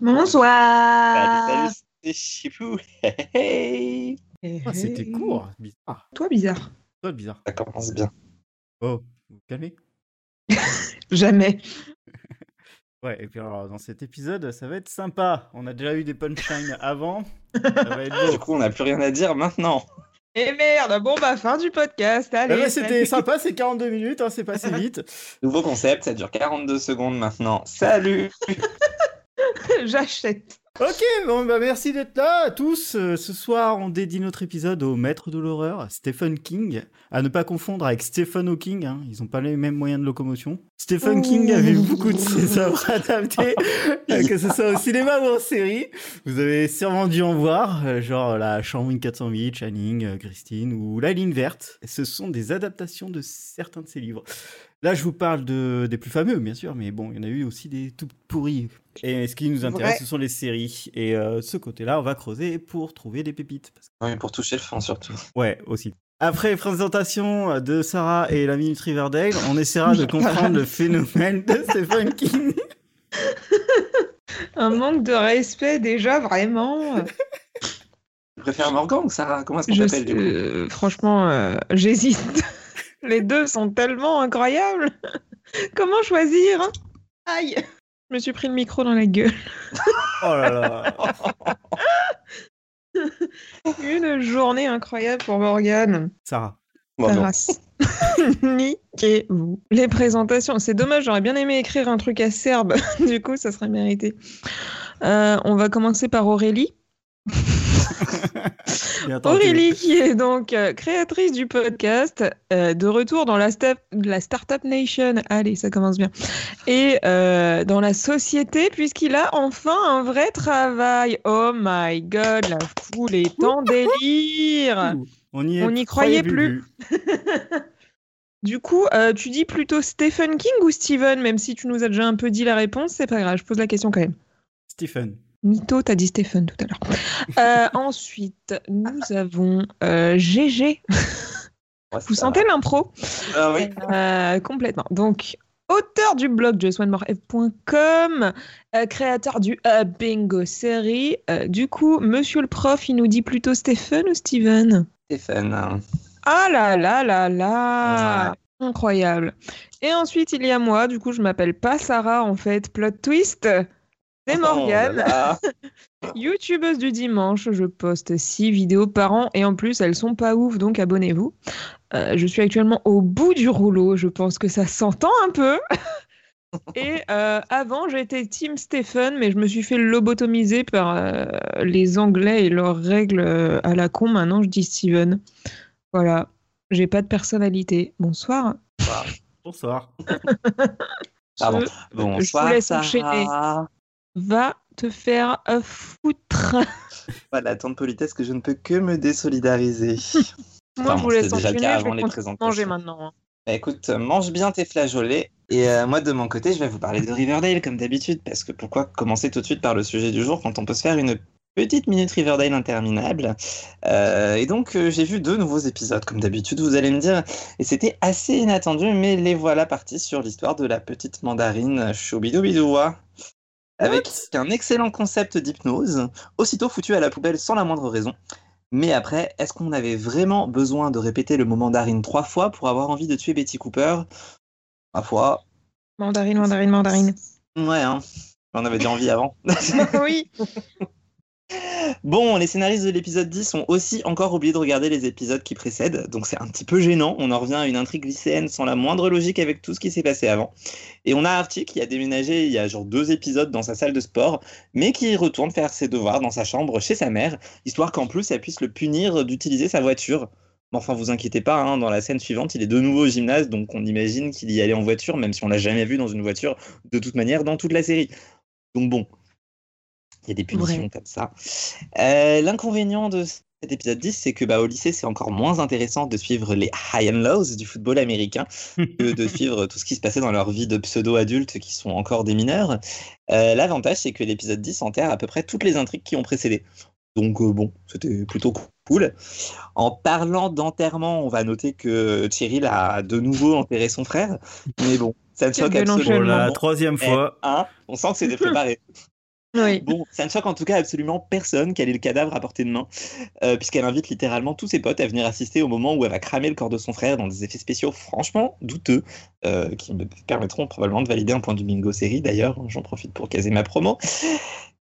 Bonsoir. Salut, salut, c'est Chipou. Hey, hey. Ah, C'était court. Bizarre. Toi, bizarre. Toi, bizarre. Ça commence bien. Oh, vous vous calmez? Jamais. Ouais, et puis alors, dans cet épisode, ça va être sympa. On a déjà eu des punchlines avant. Ça va être Du coup, on n'a plus rien à dire maintenant. Et merde, bon bah fin du podcast, Ah allez. ouais, C'était sympa, c'est 42 minutes, hein, c'est passé vite. Nouveau concept, ça dure 42 secondes maintenant. Salut J'achète. Ok, bon, bah merci d'être là à tous. Euh, ce soir, on dédie notre épisode au maître de l'horreur, Stephen King. À ne pas confondre avec Stephen Hawking, hein, ils n'ont pas les mêmes moyens de locomotion. Stephen King avait beaucoup de ses œuvres adaptées, que ce soit au cinéma ou en série. Vous avez sûrement dû en voir, euh, genre La Chambre 1408, Channing, euh, Christine ou La Ligne Verte. Ce sont des adaptations de certains de ses livres. Là, je vous parle de, des plus fameux, bien sûr, mais bon, il y en a eu aussi des tout pourris. Et ce qui nous intéresse, ce sont les séries. Et euh, ce côté-là, on va creuser pour trouver des pépites. Parce que- Oui, pour toucher le fond surtout. Ouais, aussi. Après présentation de Sarah et la Minute Riverdale, on essaiera de comprendre le phénomène de Stephen King. Un manque de respect déjà, vraiment. Tu préfères Morgan ou Sarah Comment est-ce qu'on t'appelle du coup? euh, franchement, euh, j'hésite. Les deux sont tellement incroyables. Comment choisir hein? Aïe. Je me suis pris le micro dans la gueule. Oh là là. Une journée incroyable pour Morgane. Sarah. Non. race. Niquez-vous. Les présentations, c'est dommage, j'aurais bien aimé écrire un truc à serbe. du coup, ça serait mérité. Euh, on va commencer par Aurélie. Aurélie, qui est donc euh, créatrice du podcast, euh, de retour dans la, sta- la Startup Nation. Allez, ça commence bien. Et euh, dans la société, puisqu'il a enfin un vrai travail. Oh my god, la foule est en délire. On n'y croyait plus. Du coup, euh, tu dis plutôt Stephen King ou Steven, même si tu nous as déjà un peu dit la réponse, c'est pas grave, je pose la question quand même. Stephen. Mytho, t'as dit Stephen tout à l'heure. Euh, ensuite, nous avons euh, GG. Ouais, Vous sentez l'impro? Ah oui. Euh, Complètement. Donc, auteur du blog justonemoreF.com, euh, créateur du euh, Bingo série. Euh, du coup, monsieur le prof, il nous dit plutôt Stephen ou Steven? Stéphane. Ah là là là là Voilà. Incroyable. Et ensuite, il y a moi, du coup, je m'appelle pas Sarah en fait. Plot twist c'est Oh Morgane, youtubeuse du dimanche. Je poste 6 vidéos par an et en plus, elles sont pas ouf, donc abonnez-vous. Euh, je suis actuellement au bout du rouleau, je pense que ça s'entend un peu. et euh, avant, j'étais Team Stephen, mais je me suis fait lobotomiser par euh, les Anglais et leurs règles à la con. Maintenant, je dis Steven. Voilà, j'ai pas de personnalité. Bonsoir. Bonsoir. Pardon. Je- Bonsoir, laisse Sarah. enchaîner. Va te faire euh, foutre. Voilà, tant de politesse que je ne peux que me désolidariser. Moi, Enfin, je vous laisse déjà le cas Je avant vais les manger maintenant. hein. Bah, écoute, euh, mange bien tes flageolets. Et euh, moi, de mon côté, je vais vous parler de Riverdale, comme d'habitude, parce que pourquoi commencer tout de suite par le sujet du jour quand on peut se faire une petite minute Riverdale interminable? Euh, Et donc, euh, j'ai vu deux nouveaux épisodes, comme d'habitude, vous allez me dire, et c'était assez inattendu, mais les voilà partis sur l'histoire de la petite mandarine Choubidoubidoua. Avec un excellent concept d'hypnose, aussitôt foutu à la poubelle sans la moindre raison. Mais après, est-ce qu'on avait vraiment besoin de répéter le mot mandarine trois fois pour avoir envie de tuer Betty Cooper? Ma foi, Mandarine, mandarine, mandarine. ouais, hein. On avait déjà envie avant. oui. Bon, les scénaristes de l'épisode 10 ont aussi encore oublié de regarder les épisodes qui précèdent, donc c'est un petit peu gênant. On en revient à une intrigue lycéenne sans la moindre logique avec tout ce qui s'est passé avant. Et on a Archie qui a déménagé il y a genre deux épisodes dans sa salle de sport, mais qui retourne faire ses devoirs dans sa chambre chez sa mère, histoire qu'en plus elle puisse le punir d'utiliser sa voiture. Enfin, vous inquiétez pas, hein, dans la scène suivante, il est de nouveau au gymnase, donc on imagine qu'il y allait en voiture, même si on l'a jamais vu dans une voiture de toute manière dans toute la série. Donc bon, il y a des punitions comme ça. Euh, L'inconvénient de cet épisode 10, c'est que bah, au lycée, c'est encore moins intéressant de suivre les high and lows du football américain que de suivre tout ce qui se passait dans leur vie de pseudo-adultes qui sont encore des mineurs. Euh, L'avantage, c'est que l'épisode 10 enterre à peu près toutes les intrigues qui ont précédé. Donc euh, bon, c'était plutôt cool. En parlant d'enterrement, on va noter que Cheryl a de nouveau enterré son frère. Mais bon, ça ne choque absolument Pour la enchaînement. troisième fois. Hein on sent que c'était préparé. Bon, ça ne choque en tout cas absolument personne qu'elle ait le cadavre à portée de main, euh, puisqu'elle invite littéralement tous ses potes à venir assister au moment où elle va cramer le corps de son frère dans des effets spéciaux franchement douteux, euh, qui me permettront probablement de valider un point du bingo série d'ailleurs, j'en profite pour caser ma promo.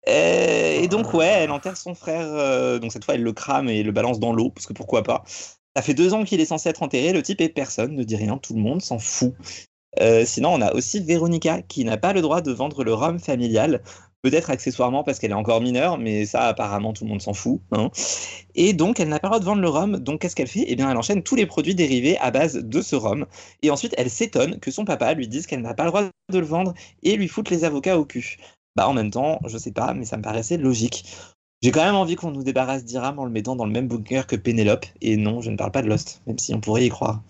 Euh, et donc ouais, elle enterre son frère, donc cette fois elle le crame et le balance dans l'eau, parce que pourquoi pas. Ça fait deux ans qu'il est censé être enterré, le type et personne ne dit rien, tout le monde s'en fout. Sinon, on a aussi Véronica qui n'a pas le droit de vendre le rhum familial, peut-être accessoirement parce qu'elle est encore mineure, mais ça apparemment tout le monde s'en fout. hein. Et donc elle n'a pas le droit de vendre le rhum, donc qu'est-ce qu'elle fait? Eh bien elle enchaîne tous les produits dérivés à base de ce rhum, et ensuite elle s'étonne que son papa lui dise qu'elle n'a pas le droit de le vendre et lui foute les avocats au cul. Bah en même temps, je sais pas, mais ça me paraissait logique. J'ai quand même envie qu'on nous débarrasse d'Iram en le mettant dans le même bunker que Pénélope, et non, je ne parle pas de Lost, même si on pourrait y croire.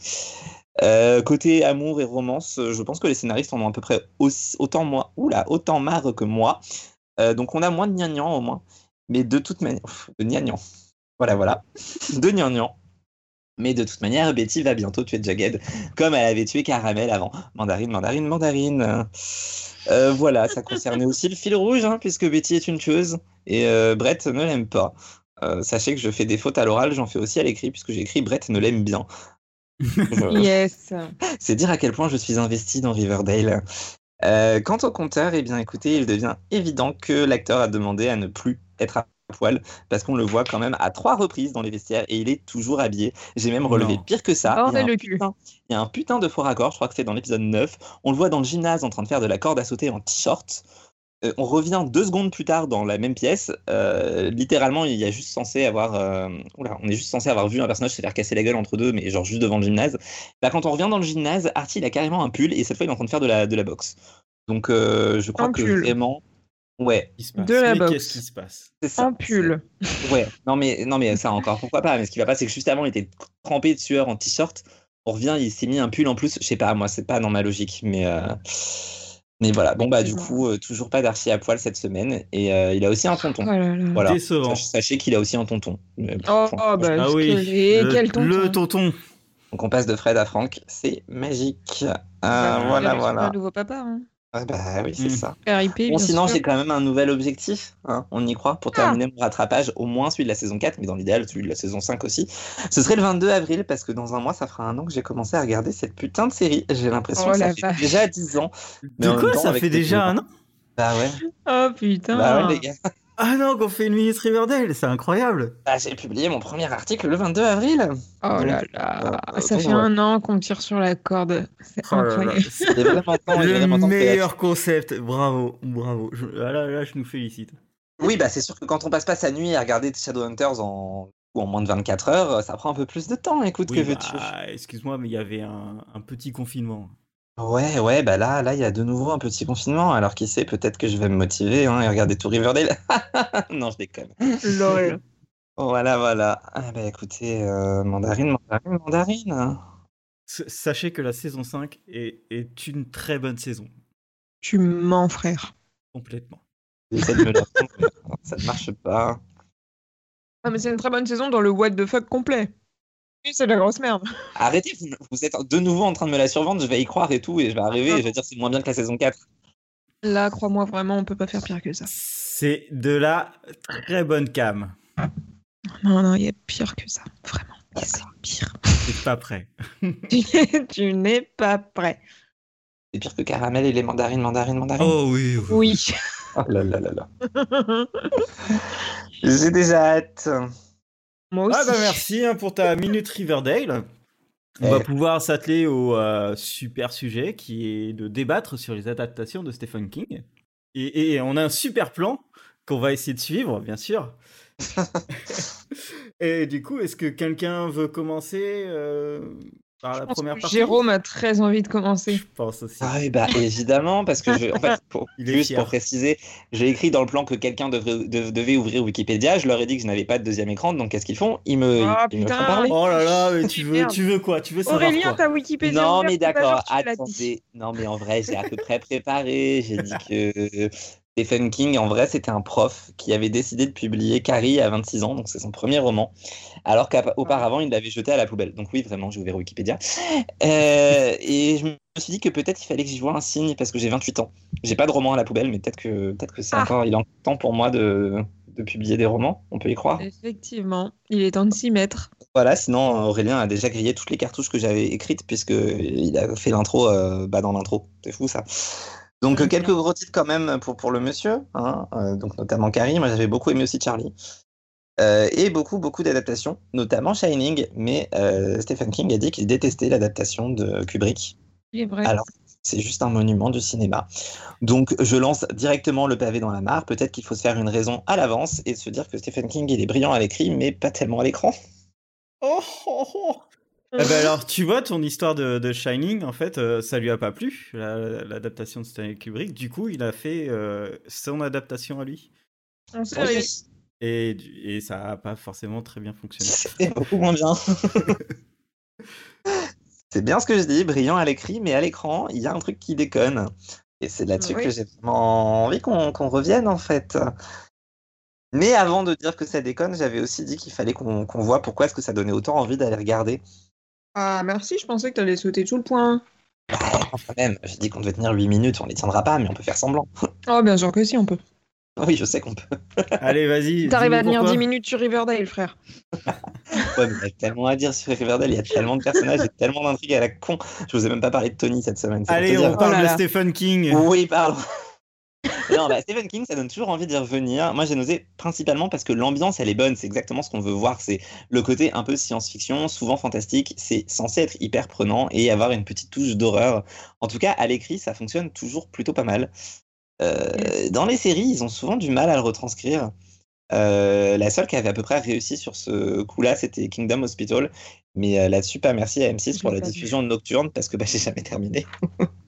Euh, côté amour et romance, euh, je pense que les scénaristes en ont à peu près aussi- autant, moi, oula, autant marre que moi. Euh, donc on a moins de gnangnan au moins. Mais de toute manière, de gnangnan. Voilà, voilà. De gnangnan. Mais de toute manière, Betty va bientôt tuer Jagged, comme elle avait tué Caramel avant. Mandarine, mandarine, mandarine. Voilà, ça concernait aussi le fil rouge, hein, puisque Betty est une tueuse et Brett ne l'aime pas. Sachez que je fais des fautes à l'oral, j'en fais aussi à l'écrit, puisque j'écris Brett ne l'aime bien. Yes. c'est dire à quel point je suis investi dans Riverdale. Euh, quant au compteur, eh bien écoutez, il devient évident que l'acteur a demandé à ne plus être à poil parce qu'on le voit quand même à trois reprises dans les vestiaires et il est toujours habillé. J'ai même relevé Non. pire que ça. Il y, a Bordel un le cul. putain, il y a un putain de faux raccord, je crois que c'est dans l'épisode 9. On le voit dans le gymnase en train de faire de la corde à sauter en t-shirt. Euh, on revient deux secondes plus tard dans la même pièce. Euh, littéralement, il y a juste censé avoir, euh, oula, on est juste censé avoir vu un personnage se faire casser la gueule entre deux, mais genre juste devant le gymnase. Bah, quand on revient dans le gymnase, Artie il a carrément un pull et cette fois il est en train de faire de la, de la boxe. Donc euh, je crois Un que pull. vraiment, ouais, Il se passe? De la Mais boxe. Qu'est-ce qui se passe? C'est ça. En pull. C'est- Ouais, non mais non mais ça encore pourquoi pas? Mais ce qui va pas, c'est que juste avant il était trempé de sueur en t-shirt. On revient, il s'est mis un pull en plus. Je sais pas, moi c'est pas dans ma logique, mais euh, mais voilà. Bon bah du coup euh, toujours pas d'Archie à poil cette semaine et euh, il a aussi un tonton. Oh là là. Voilà. Décevant. Sach- Sachez qu'il a aussi un tonton. Mais, Oh, oh, bah, Ah je oui, le, Quel tonton. le tonton. Donc on passe de Fred à Franck, c'est magique. Euh, Bah, voilà, voilà. Un nouveau papa. Hein. Ah, bah oui, c'est Mm. ça. RIP. Bon, sinon, j'ai quand même un nouvel objectif. hein, on y croit pour Ah. terminer mon rattrapage, au moins celui de la saison 4, mais dans l'idéal, celui de la saison 5 aussi. Ce serait le 22 avril, parce que dans un mois, ça fera un an que j'ai commencé à regarder cette putain de série. J'ai l'impression Oh que ça fait vache. déjà 10 ans. Mais De quoi temps, Ça fait déjà un an? Bah ouais, Oh putain. bah ouais, les gars. Ah non, qu'on fait une minute Riverdale, c'est incroyable. Bah, j'ai publié mon premier article le 22 avril. Oh Donc, là là. euh, Ça donc, fait ouais. un an qu'on me tire sur la corde. C'est Oh là là, incroyable. vraiment temps, est le meilleur concept. Bravo, bravo. Je- ah là, là, je nous félicite. Oui, bah c'est sûr que quand on passe pas sa nuit à regarder Shadowhunters en... ou en moins de 24 heures, ça prend un peu plus de temps. Écoute, Oui, que veux-tu? bah, excuse-moi, mais il y avait un, un petit confinement. Ouais, ouais, bah là, là, il y a de nouveau un petit confinement. Alors qui sait, peut-être que je vais me motiver hein, et regarder tout Riverdale. non, je déconne. Lol. Voilà, voilà. Ah bah écoutez, euh, mandarine, mandarine, mandarine. S- Sachez que la saison 5 est, est une très bonne saison, Tu mens, frère. complètement. J'essaie de me la ça ne marche pas. Ah, mais c'est une très bonne saison dans le what the fuck complet. C'est de la grosse merde. Arrêtez, vous, vous êtes de nouveau en train de me la survendre, je vais y croire et tout, et je vais arriver et je vais dire c'est moins bien que la saison 4. Là, crois-moi, vraiment, on peut pas faire pire que ça. C'est de la très bonne cam. Non, non, il y a pire que ça. Vraiment. C'est pire. T'es pas prêt. tu n'es pas prêt. C'est pire que caramel et les mandarines, mandarines, mandarines. Oh oui, oui. Oui. Oh là là là là. J'ai déjà hâte. Moi aussi. Ah bah merci hein, pour ta minute Riverdale. On va pouvoir s'atteler au euh, super sujet qui est de débattre sur les adaptations de Stephen King. Et, et on a un super plan qu'on va essayer de suivre, bien sûr. et du coup, est-ce que quelqu'un veut commencer euh, par Je la pense première que partie Jérôme a très envie de commencer. Je pense aussi. Ah oui, bah évidemment, parce que je, en fait, pour- Il est juste fier. pour préciser, j'ai écrit dans le plan que quelqu'un devait ouvrir Wikipédia. Je leur ai dit que je n'avais pas de deuxième écran, donc qu'est-ce qu'ils font? Ils me, Ah, ils me font putain. parler. Oh là là, mais tu veux, tu veux quoi? Tu veux savoir Aurélien, quoi? ta Wikipédia. Non, mais d'accord, attendez. Non, mais en vrai, j'ai à peu près préparé. J'ai dit que Stephen King, en vrai, c'était un prof qui avait décidé de publier Carrie à 26 ans, donc c'est son premier roman, alors qu'auparavant, il l'avait jeté à la poubelle. Donc oui, vraiment, j'ai ouvert Wikipédia. Euh, et je me suis dit que peut-être il fallait que j'y vois un signe, parce que j'ai 28 ans. J'ai pas de roman à la poubelle, mais peut-être que, peut que c'est Ah. encore... Il est encore temps pour moi de, de publier des romans, on peut y croire? Effectivement, il est temps de s'y mettre. Voilà, sinon Aurélien a déjà grillé toutes les cartouches que j'avais écrites, puisqu'il a fait l'intro euh, bah, dans l'intro. C'est fou ça. Donc euh, quelques gros titres quand même pour, pour le monsieur, hein, euh, donc notamment Carrie, moi j'avais beaucoup aimé aussi Charlie. Euh, et beaucoup, beaucoup d'adaptations, notamment Shining, mais euh, Stephen King a dit qu'il détestait l'adaptation de Kubrick. Il est vrai. Alors, c'est juste un monument du cinéma. Donc, je lance directement le pavé dans la mare. Peut-être qu'il faut se faire une raison à l'avance et se dire que Stephen King, il est brillant à l'écrit, mais pas tellement à l'écran. Oh, oh, oh. Eh ben alors, tu vois, ton histoire de, de Shining, en fait, euh, ça lui a pas plu, la- l'adaptation de Stanley Kubrick. Du coup, il a fait euh, son adaptation à lui. On sait rien. Et, ça a pas forcément très bien fonctionné. C'est beaucoup moins bien. c'est bien ce que je dis, brillant à l'écrit, mais à l'écran, il y a un truc qui déconne. Et c'est là-dessus Oui. que j'ai vraiment envie qu'on qu'on revienne, en fait. Mais avant de dire que ça déconne, j'avais aussi dit qu'il fallait qu'on qu'on voit pourquoi est-ce que ça donnait autant envie d'aller regarder. Ah, merci, je pensais que t'allais sauter tout le point. Bah, quand même, j'ai dit qu'on devait tenir 8 minutes, on les tiendra pas, mais on peut faire semblant. Oh, bien sûr que si, on peut. Oui, je sais qu'on peut. Allez, vas-y. T'arrives à tenir pourquoi. 10 minutes sur Riverdale, frère. Ouais, mais il y a tellement à dire sur Riverdale, il y a tellement de personnages et tellement d'intrigues à la con. Je vous ai même pas parlé de Tony cette semaine. Allez, on dire. parle Oh là de là. Stephen King. Oui, pardon. Non, bah, Stephen King, ça donne toujours envie d'y revenir. Moi, j'ai nosé principalement parce que l'ambiance, elle est bonne. C'est exactement ce qu'on veut voir. C'est le côté un peu science-fiction, souvent fantastique. C'est censé être hyper prenant et avoir une petite touche d'horreur. En tout cas, à l'écrit, ça fonctionne toujours plutôt pas mal. Euh, dans les séries, ils ont souvent du mal à le retranscrire. Euh, la seule qui avait à peu près réussi sur ce coup-là, c'était Kingdom Hospital. Mais euh, là-dessus, pas merci à M6 Je pour la vu. diffusion nocturne parce que bah, j'ai jamais terminé.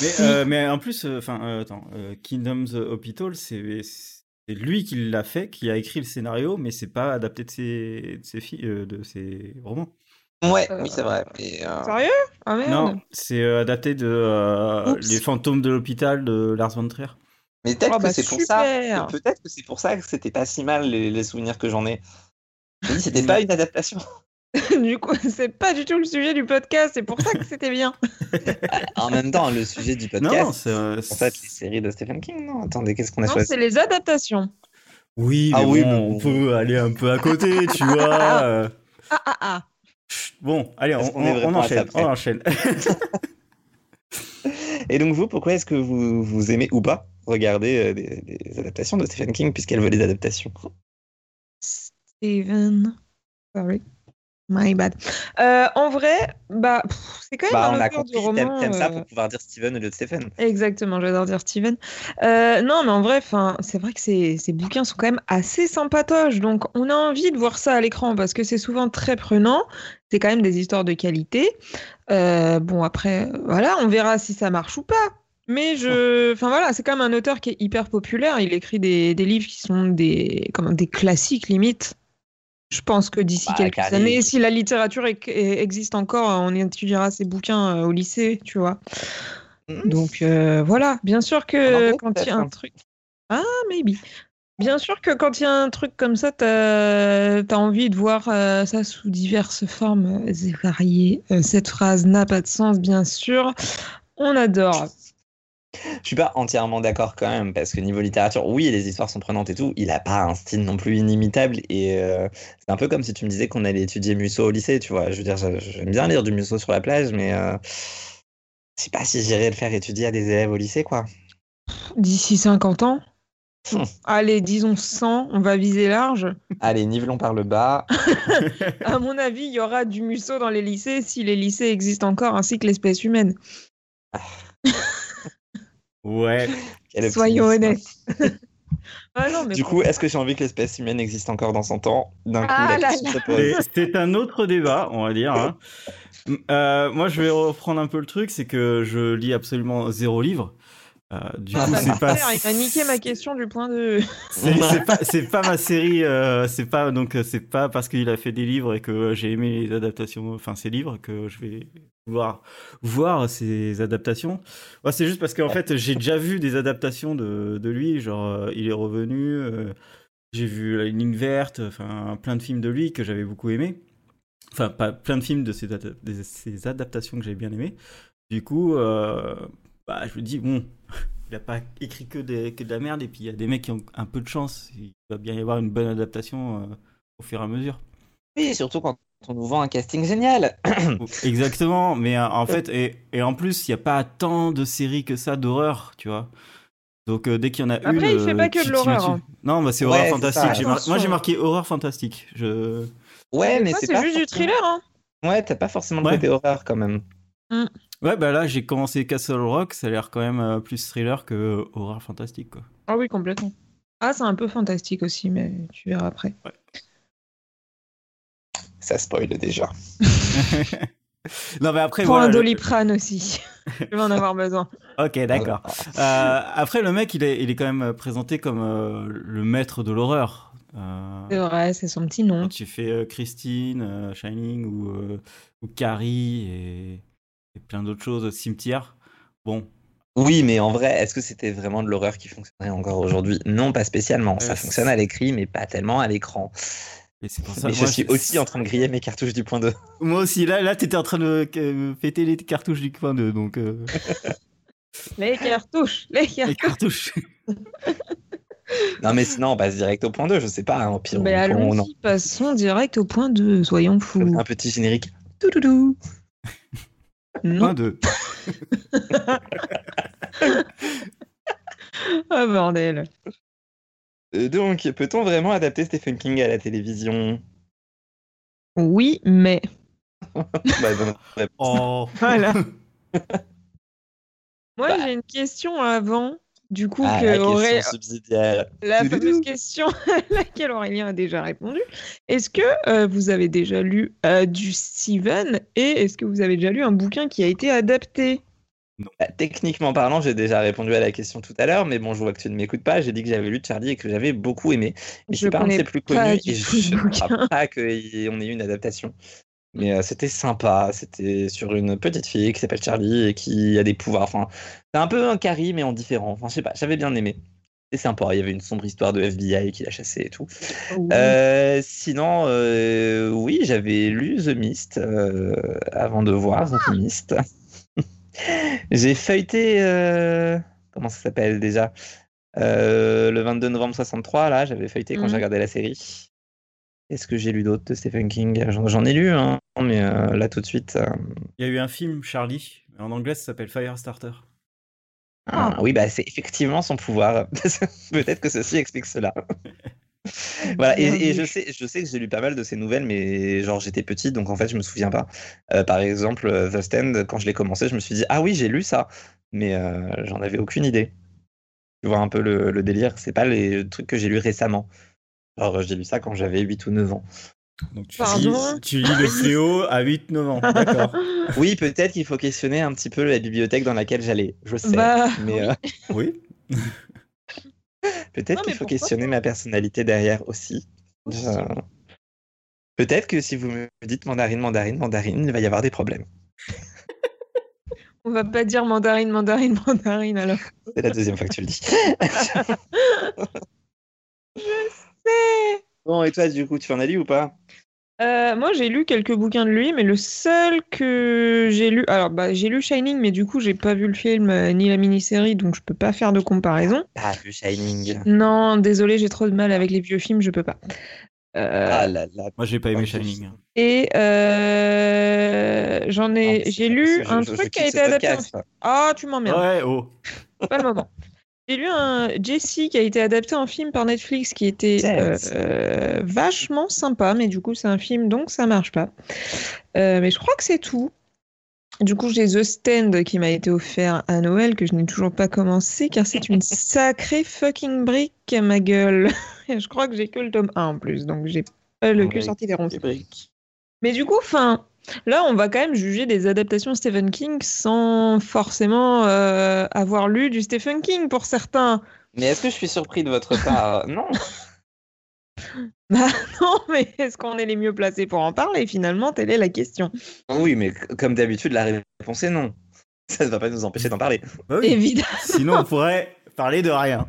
Mais, euh, mais en plus, euh, enfin, euh, attends, euh, Kingdom's Hospital, c'est c'est lui qui l'a fait, qui a écrit le scénario, mais c'est pas adapté de ses, de ses, fi- euh, de ses romans. Ouais, Euh, oui, c'est vrai. Mais, euh, Sérieux? Ah merde. Non, c'est euh, adapté de euh. Les fantômes de l'hôpital de Lars von Trier. Mais peut-être Oh, que bah, c'est pour ça. super. Peut-être que c'est pour ça que c'était pas si mal les, les souvenirs que j'en ai. Je me dis, c'était pas une adaptation. du coup, c'est pas du tout le sujet du podcast, c'est pour ça que c'était bien. en même temps, le sujet du Non, podcast, c'est. euh, c'est en fait les séries de Stephen King. Non, attendez, qu'est-ce qu'on a Non, choisi? c'est les adaptations. Oui, Ah mais oui, bon, mais on peut aller un peu à côté, tu vois. euh. Ah ah ah. Bon, allez, on, enchaîne. On enchaîne. Et donc vous, pourquoi est-ce que vous, vous aimez ou pas regarder euh, des, des adaptations de Stephen King puisqu'elle veut des adaptations? Steven. Sorry. My bad. Euh, en vrai, bah, c'est quand même Bah, un on a compris, t'aimes roman. t'aimes ça euh, pour pouvoir dire Steven au lieu de Stephen. Exactement, j'adore dire Steven. Euh, non, mais en vrai, c'est vrai que ces, ces bouquins sont quand même assez sympatoches. Donc, on a envie de voir ça à l'écran parce que c'est souvent très prenant. C'est quand même des histoires de qualité. Bon, après, voilà, on verra si ça marche ou pas. Mais je, enfin voilà, c'est quand même un auteur qui est hyper populaire. Il écrit des, des livres qui sont des, comment, des classiques limite. Je pense que d'ici Bah, quelques années, si la littérature existe encore, on étudiera ces bouquins euh, au lycée, tu vois. Mhm. Donc euh, voilà, bien sûr que quand il y a un truc. Ah, maybe. Bien sûr que quand il y a un truc comme ça, t'as as envie de voir euh, ça sous diverses formes et variées. Euh, cette phrase n'a pas de sens, bien sûr. On adore. Je suis pas entièrement d'accord quand même, parce que niveau littérature, oui, les histoires sont prenantes et tout, il a pas un style non plus inimitable, et euh, c'est un peu comme si tu me disais qu'on allait étudier Musso au lycée, tu vois. Je veux dire, j'a- j'aime bien lire du Musso sur la plage, mais euh, je sais pas si j'irais le faire étudier à des élèves au lycée, quoi. D'ici 50 ans? Hmm. Allez, disons 100, on va viser large. Allez, nivelons par le bas. À mon avis, il y aura du musso dans les lycées si les lycées existent encore, ainsi que l'espèce humaine. Ouais. Soyons honnêtes. Ah non, mais Du coup, est-ce que j'ai envie que l'espèce humaine existe encore dans 100 ans D'un coup, Ah C'est un autre débat, on va dire. hein. Euh, moi, je vais reprendre un peu le truc, c'est que je lis absolument zéro livre. Euh, du Ah coup, bah, c'est pas, Frère, il m'a niqué ma question du point de. c'est pas, ma série. euh, c'est pas donc euh, c'est pas parce qu'il a fait des livres et que j'ai aimé les adaptations, enfin ces livres que je vais voir, voir ces adaptations. Ouais, c'est juste parce qu'en fait, j'ai déjà vu des adaptations de, de lui. Genre, euh, il est revenu. j'ai vu La Ligne Verte, enfin, plein de films de lui que j'avais beaucoup aimé. Enfin, pas plein de films de ces, de ces adaptations que j'avais bien aimé. Du coup, bah, je me dis, bon, il a pas écrit que, des, que de la merde. Et puis, il y a des mecs qui ont un peu de chance. Il va bien y avoir une bonne adaptation euh, au fur et à mesure. Oui, surtout quand on nous vend un casting génial. Exactement, mais euh, en fait, et, et en plus, il n'y a pas tant de séries que ça d'horreur, tu vois. Donc euh, dès qu'il y en a Après, une. il fait pas que de l'horreur, hein. Non, bah, c'est horreur fantastique. mar- Moi, j'ai marqué horreur fantastique. Je... Ouais, mais c'est juste du thriller. Hein. Ouais, t'as pas forcément le Ouais. côté horreur quand même. Ouais, bah là, j'ai commencé Castle Rock, ça a l'air quand même euh, plus thriller que euh, horreur fantastique, quoi. Ah oui, complètement. Ah, c'est un peu fantastique aussi, mais tu verras après. Ça spoil déjà. non, mais après, Prends voilà. un le- doliprane aussi. Je vais en avoir besoin. Ok, d'accord. Euh, après, le mec, il est, il est quand même présenté comme euh, le maître de l'horreur. Euh, C'est vrai, c'est son petit nom. Quand tu fais euh, Christine, euh, Shining ou, euh, ou Carrie et, et plein d'autres choses, Cimetière. Bon, Oui, mais en vrai, est-ce que c'était vraiment de l'horreur qui fonctionnerait encore aujourd'hui? Non, pas spécialement. Ça Euh, fonctionne à l'écrit, mais pas tellement à l'écran. et c'est pour ça. Mais je moi, suis aussi en train de griller mes cartouches du point 2. Moi aussi, là, là t'étais en train de euh, péter les cartouches du coin 2, donc euh, Les cartouches, les cartouches. les cartouches. Non, mais sinon, on passe direct au point 2, je sais pas. hein, au pire, Mais on- on- allons-y, passons direct au point 2, soyons fous. un petit générique. Toudoudou. Non, Point 2. ah bordel. Euh, donc, peut-on vraiment adapter Stephen King à la télévision? Oui, mais. Bah. Oh. Voilà. Moi, Bah. j'ai une question avant. Du coup, Ah, que la Auré- subsidiaire. la fameuse question à laquelle Aurélien a déjà répondu. Est-ce que euh, vous avez déjà lu euh, du Steven et est-ce que vous avez déjà lu un bouquin qui a été adapté? Bah, techniquement parlant, j'ai déjà répondu à la question tout à l'heure, mais bon, je vois que tu ne m'écoutes pas. J'ai dit que j'avais lu Charlie et que j'avais beaucoup aimé. Mais Je c'est pas un de connais ses plus pas connus et je ne crois pas qu'on ait eu une adaptation. Mais euh, c'était sympa. C'était sur une petite fille qui s'appelle Charlie et qui a des pouvoirs. Enfin, c'est un peu un Carrie, mais en différent. Enfin, je sais pas, j'avais bien aimé. C'est sympa. Il y avait une sombre histoire de FBI qui l'a chassé et tout. Oui. Euh, sinon, euh, oui, j'avais lu The Mist avant de voir The Mist. J'ai feuilleté. comment ça s'appelle déjà? Euh, Le 22 novembre 63, là, j'avais feuilleté quand Mhm. j'ai regardé la série. Est-ce que j'ai lu d'autres de Stephen King? J'en ai lu, hein, mais euh, là tout de suite. euh, Il y a eu un film, Charlie. En anglais, ça s'appelle Firestarter. ah, oui, bah, c'est effectivement son pouvoir. Peut-être que ceci explique cela. Voilà, et, je sais, je sais que j'ai lu pas mal de ces nouvelles, mais genre j'étais petit, donc en fait je me souviens pas. Euh, par exemple, The Stand, quand je l'ai commencé, je me suis dit ah oui j'ai lu ça, mais euh, j'en avais aucune idée. Tu vois un peu le, le délire, c'est pas les trucs que j'ai lus récemment. Alors j'ai lu ça quand j'avais 8 ou 9 ans. Donc tu, Pardon lis, tu lis le fléau à 8-9 ans. D'accord. Oui, peut-être qu'il faut questionner un petit peu la bibliothèque dans laquelle j'allais, je sais, Bah, mais euh, Oui. peut-être qu'il faut questionner ma personnalité derrière aussi. Aussi. Je- Peut-être que si vous me dites mandarine, mandarine, mandarine, il va y avoir des problèmes. on va pas dire mandarine, mandarine, mandarine alors. C'est la deuxième fois que tu le dis. Bon, et toi, du coup, tu en as lu ou pas? Euh, moi, j'ai lu quelques bouquins de lui, mais le seul que j'ai lu, alors bah, j'ai lu Shining, mais du coup, j'ai pas vu le film euh, ni la mini-série, donc je peux pas faire de comparaison. Ah, le Shining. Non, désolé, j'ai trop de mal avec les vieux films, je peux pas. Euh, Ah là là. Moi, j'ai pas aimé Ouais, Shining. Et euh, j'en ai, c'est j'ai lu un je- je truc qui a été adapté. en- podcast. Ah, tu m'emmerdes. Ouais, oh. Pas le moment. J'ai lu un Jessie qui a été adapté en film par Netflix qui était euh, euh, vachement sympa, mais du coup c'est un film donc ça marche pas. Euh, mais je crois que c'est tout. Du coup j'ai The Stand qui m'a été offert à Noël que je n'ai toujours pas commencé car c'est une sacrée fucking brique ma gueule. Je crois que j'ai que le tome 1 en plus donc j'ai pas le cul sorti des ronces. Mais du coup, fin, là, on va quand même juger des adaptations Stephen King sans forcément euh, avoir lu du Stephen King pour certains. Mais est-ce que je suis surpris de votre part? Non. Bah non, mais est-ce qu'on est les mieux placés pour en parler finalement? Telle est la question. Oui, mais comme d'habitude, la réponse est non. Ça ne va pas nous empêcher d'en parler. Bah oui. Évidemment, Sinon, on pourrait parler de rien.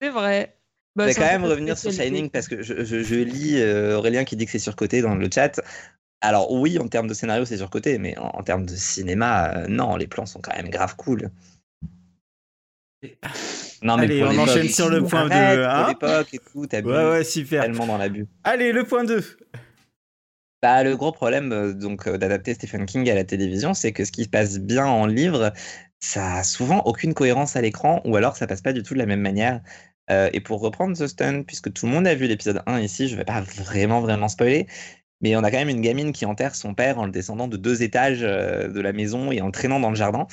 c'est vrai. Bah, Je vais quand même revenir sur. Shining parce que je, je- je lis euh, Aurélien qui dit que c'est surcoté dans le chat. Alors oui, en termes de scénario, c'est surcoté, mais en, en termes de cinéma, euh, non, les plans sont quand même grave cool. Non, Allez, pour on enchaîne sur le point Arrête, 2, hein. Et tout, t'as Ouais, ouais, super. tellement dans l'abus. Allez, le point 2. Bah, le gros problème euh, donc euh, d'adapter Stephen King à la télévision, c'est que ce qui se passe bien en livre, ça a souvent aucune cohérence à l'écran, ou alors ça passe pas du tout de la même manière. Euh, et pour reprendre The Stun, puisque tout le monde a vu l'épisode 1 ici, je vais pas vraiment vraiment spoiler, mais on a quand même une gamine qui enterre son père en le descendant de deux étages euh, de la maison et en le traînant dans le jardin.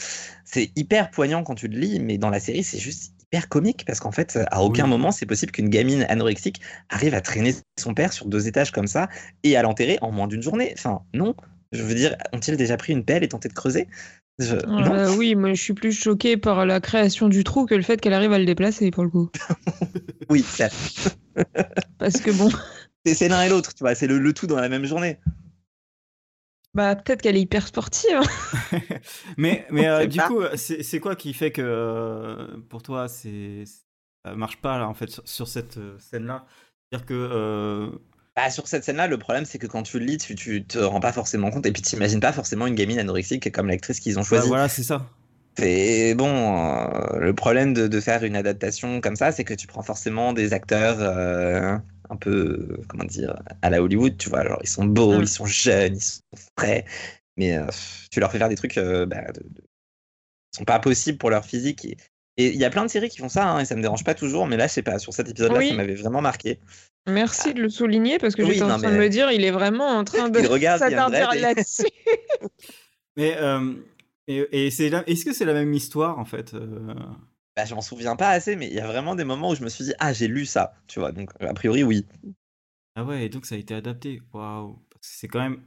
C'est hyper poignant quand tu le lis, mais dans la série, c'est juste hyper comique parce qu'en fait, à aucun Oui. moment c'est possible qu'une gamine anorexique arrive à traîner son père sur deux étages comme ça et à l'enterrer en moins d'une journée. Enfin, non. Je veux dire, ont-ils déjà pris une pelle et tenté de creuser? Je- Non. Euh, oui, moi je suis plus choquée par la création du trou que le fait qu'elle arrive à le déplacer pour le coup. Oui, c'est Parce que bon, c'est- l'un et l'autre, tu vois, c'est le, le tout dans la même journée. bah peut-être qu'elle est hyper sportive. Mais, mais On euh, du pas. coup, c'est c'est quoi qui fait que euh, pour toi, c'est ça marche pas là en fait sur, sur cette euh, scène-là? C'est-à-dire que euh, Bah, sur cette scène-là, le problème, c'est que quand tu le lis, tu, tu te rends pas forcément compte et puis t'imagines pas forcément une gamine anorexique comme l'actrice qu'ils ont bah, choisie. voilà, c'est ça. Et bon, euh, le problème de, de faire une adaptation comme ça, c'est que tu prends forcément des acteurs euh, un peu, comment dire, à la Hollywood, tu vois. Alors, ils sont beaux, Mm. ils sont jeunes, ils sont frais, mais euh, tu leur fais faire des trucs euh, bah, de- de- qui sont pas possibles pour leur physique. Et et il y a plein de séries qui font ça, hein, et ça me dérange pas toujours, mais là, je sais pas, sur cet épisode-là, Oui. ça m'avait vraiment marqué. Merci de le souligner parce que Oui, j'étais en train de me dire, il est vraiment en train de s'attarder et- là-dessus. Mais euh, et, et c'est la- est-ce que c'est la même histoire en fait euh, Bah, je m'en souviens pas assez, mais il y a vraiment des moments où je me suis dit, ah, j'ai lu ça, tu vois. Donc, a priori, oui. Ah ouais, et donc ça a été adapté. Waouh, Parce que c'est quand même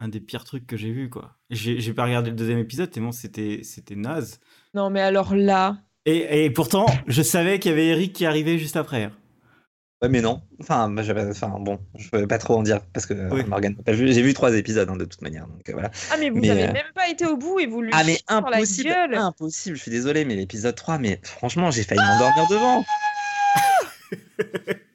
un des pires trucs que j'ai vu quoi. J'ai j'ai pas regardé le deuxième épisode tellement c'était c'était naze. Non mais alors là, Et, et pourtant, je savais qu'il y avait Eric qui arrivait juste après. Ouais, mais non. Enfin, enfin bon, je peux pas trop en dire parce que Oui. Morgane n'a pas vu. J'ai vu trois épisodes hein, de toute manière, donc euh, voilà. ah mais vous Mais, avez euh, même pas été au bout et vous lui Ah mais la impossible, gueule. impossible. Je suis désolé, mais l'épisode 3, mais franchement, j'ai failli m'endormir devant.